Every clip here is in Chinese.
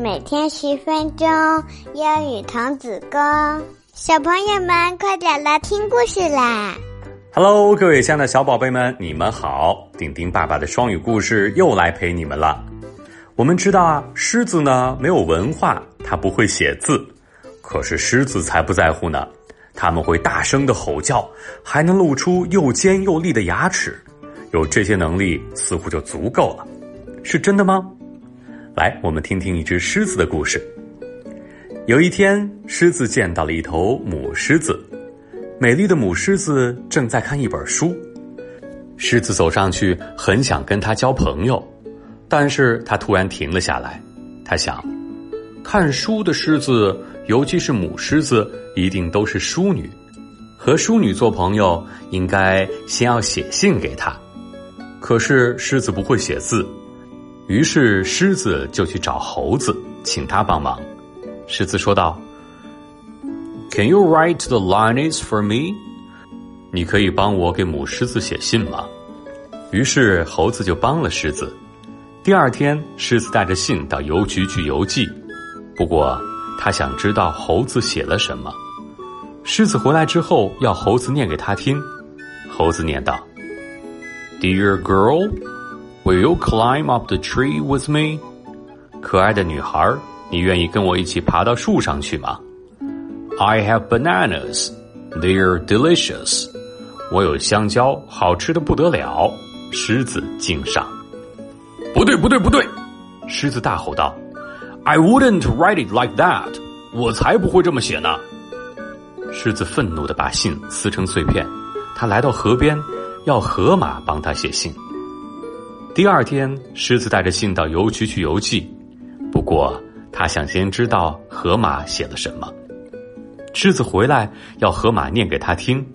每天十分钟，英语童子功。小朋友们，快点来听故事啦！Hello，各位亲爱的小宝贝们，你们好！丁丁爸爸的双语故事又来陪你们了。我们知道啊，狮子呢没有文化，它不会写字，可是狮子才不在乎呢。他们会大声的吼叫，还能露出又尖又利的牙齿。有这些能力，似乎就足够了。是真的吗？来，我们听听一只狮子的故事。有一天，狮子见到了一头母狮子，美丽的母狮子正在看一本书。狮子走上去，很想跟它交朋友，但是它突然停了下来。他想，看书的狮子，尤其是母狮子，一定都是淑女，和淑女做朋友，应该先要写信给她。可是狮子不会写字。于是狮子就去找猴子，请他帮忙。狮子说道：“Can you write the lioness for me？你可以帮我给母狮子写信吗？”于是猴子就帮了狮子。第二天，狮子带着信到邮局去邮寄。不过他想知道猴子写了什么。狮子回来之后，要猴子念给他听。猴子念道：“Dear girl。” Will you climb up the tree with me？可爱的女孩，你愿意跟我一起爬到树上去吗？I have bananas. They're delicious. 我有香蕉，好吃的不得了。狮子敬上。不对，不对，不对！狮子大吼道：“I wouldn't write it like that. 我才不会这么写呢！”狮子愤怒的把信撕成碎片。他来到河边，要河马帮他写信。第二天，狮子带着信到邮局去邮寄。不过，他想先知道河马写了什么。狮子回来要河马念给他听。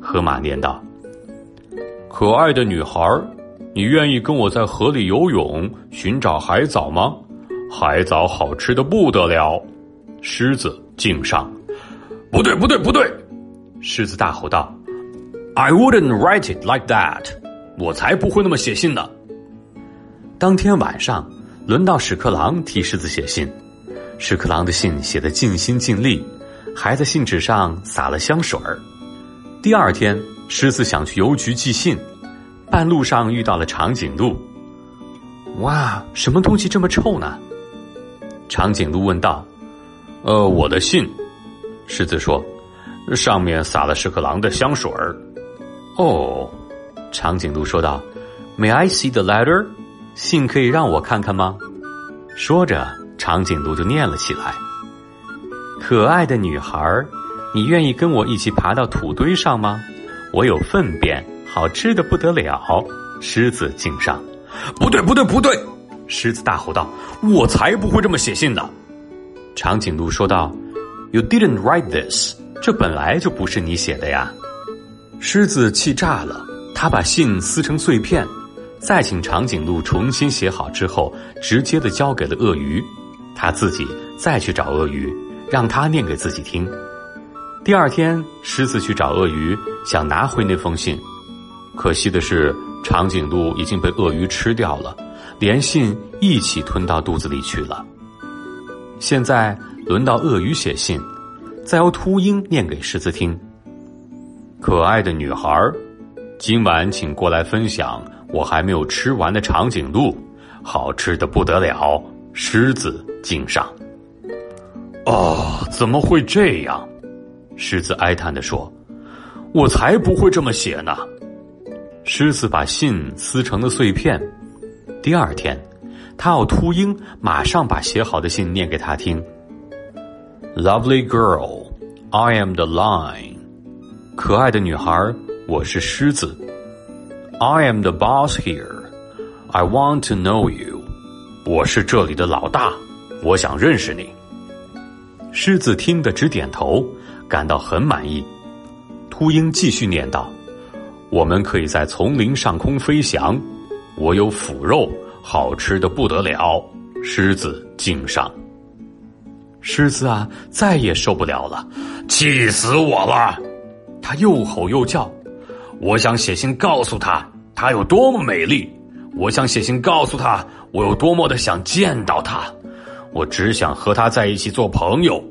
河马念道：“可爱的女孩，你愿意跟我在河里游泳，寻找海藻吗？海藻好吃的不得了。”狮子敬上。不对，不对，不对！狮子大吼道：“I wouldn't write it like that。我才不会那么写信呢。”当天晚上，轮到屎壳郎替狮子写信。屎壳郎的信写得尽心尽力，还在信纸上撒了香水儿。第二天，狮子想去邮局寄信，半路上遇到了长颈鹿。哇，什么东西这么臭呢？长颈鹿问道。呃，我的信。狮子说，上面撒了屎壳郎的香水儿。哦，长颈鹿说道。May I see the letter？信可以让我看看吗？说着，长颈鹿就念了起来：“可爱的女孩，你愿意跟我一起爬到土堆上吗？我有粪便，好吃的不得了。”狮子敬上。不对，不对，不对！狮子大吼道：“我才不会这么写信的！”长颈鹿说道：“You didn't write this，这本来就不是你写的呀！”狮子气炸了，他把信撕成碎片。再请长颈鹿重新写好之后，直接的交给了鳄鱼，他自己再去找鳄鱼，让他念给自己听。第二天，狮子去找鳄鱼，想拿回那封信，可惜的是，长颈鹿已经被鳄鱼吃掉了，连信一起吞到肚子里去了。现在轮到鳄鱼写信，再由秃鹰念给狮子听。可爱的女孩，今晚请过来分享。我还没有吃完的长颈鹿，好吃的不得了。狮子敬上。哦，怎么会这样？狮子哀叹的说：“我才不会这么写呢。”狮子把信撕成了碎片。第二天，他要秃鹰马上把写好的信念给他听。Lovely girl, I am the lion。可爱的女孩，我是狮子。I am the boss here. I want to know you. 我是这里的老大，我想认识你。狮子听得直点头，感到很满意。秃鹰继续念道：“我们可以在丛林上空飞翔。我有腐肉，好吃的不得了。”狮子敬上。狮子啊，再也受不了了，气死我了！他又吼又叫。我想写信告诉他。她有多么美丽！我想写信告诉她，我有多么的想见到她。我只想和他在一起做朋友，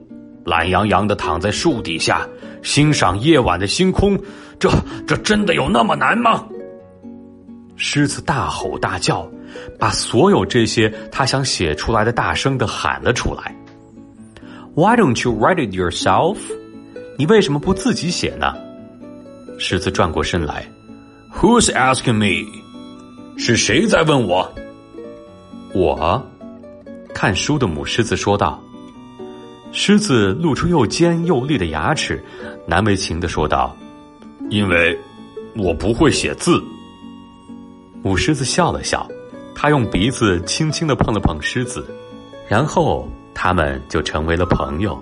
懒洋洋的躺在树底下，欣赏夜晚的星空。这这真的有那么难吗？狮子大吼大叫，把所有这些他想写出来的大声的喊了出来。Why don't you write it yourself？你为什么不自己写呢？狮子转过身来，Who's asking me？是谁在问我？我。看书的母狮子说道。狮子露出又尖又利的牙齿，难为情的说道：“因为我不会写字。”母狮子笑了笑，他用鼻子轻轻的碰了碰狮子，然后他们就成为了朋友。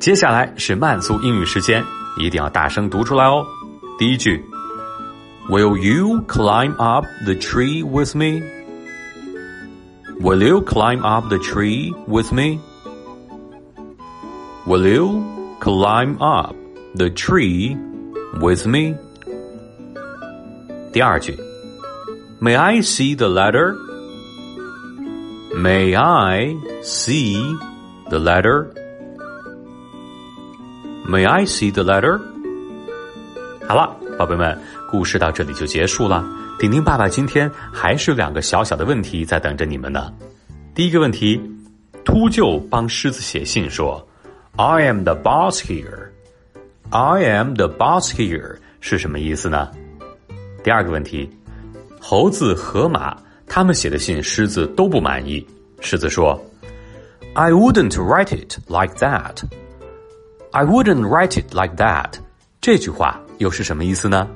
接下来是慢速英语时间，一定要大声读出来哦。第一句 ：Will you climb up the tree with me? Will you climb up the tree with me? Will you climb up the tree with me? 第二句。May I see the letter? May I see the letter? May I see the letter? 好了， 宝贝们，故事到这里就结束了。丁丁爸爸今天还是有两个小小的问题在等着你们呢。第一个问题，秃鹫帮狮子写信说：“I am the boss here. I am the boss here” 是什么意思呢？第二个问题。猴子、河马，他们写的信，狮子都不满意。狮子说：“I wouldn't write it like that. I wouldn't write it like that.” 这句话又是什么意思呢？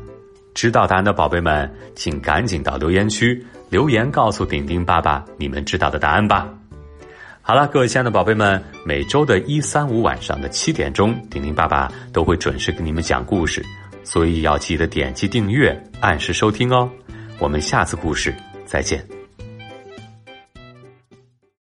知道答案的宝贝们，请赶紧到留言区留言告诉顶顶爸爸你们知道的答案吧。好了，各位亲爱的宝贝们，每周的一、三、五晚上的七点钟，顶顶爸爸都会准时给你们讲故事，所以要记得点击订阅，按时收听哦。我们下次故事再见。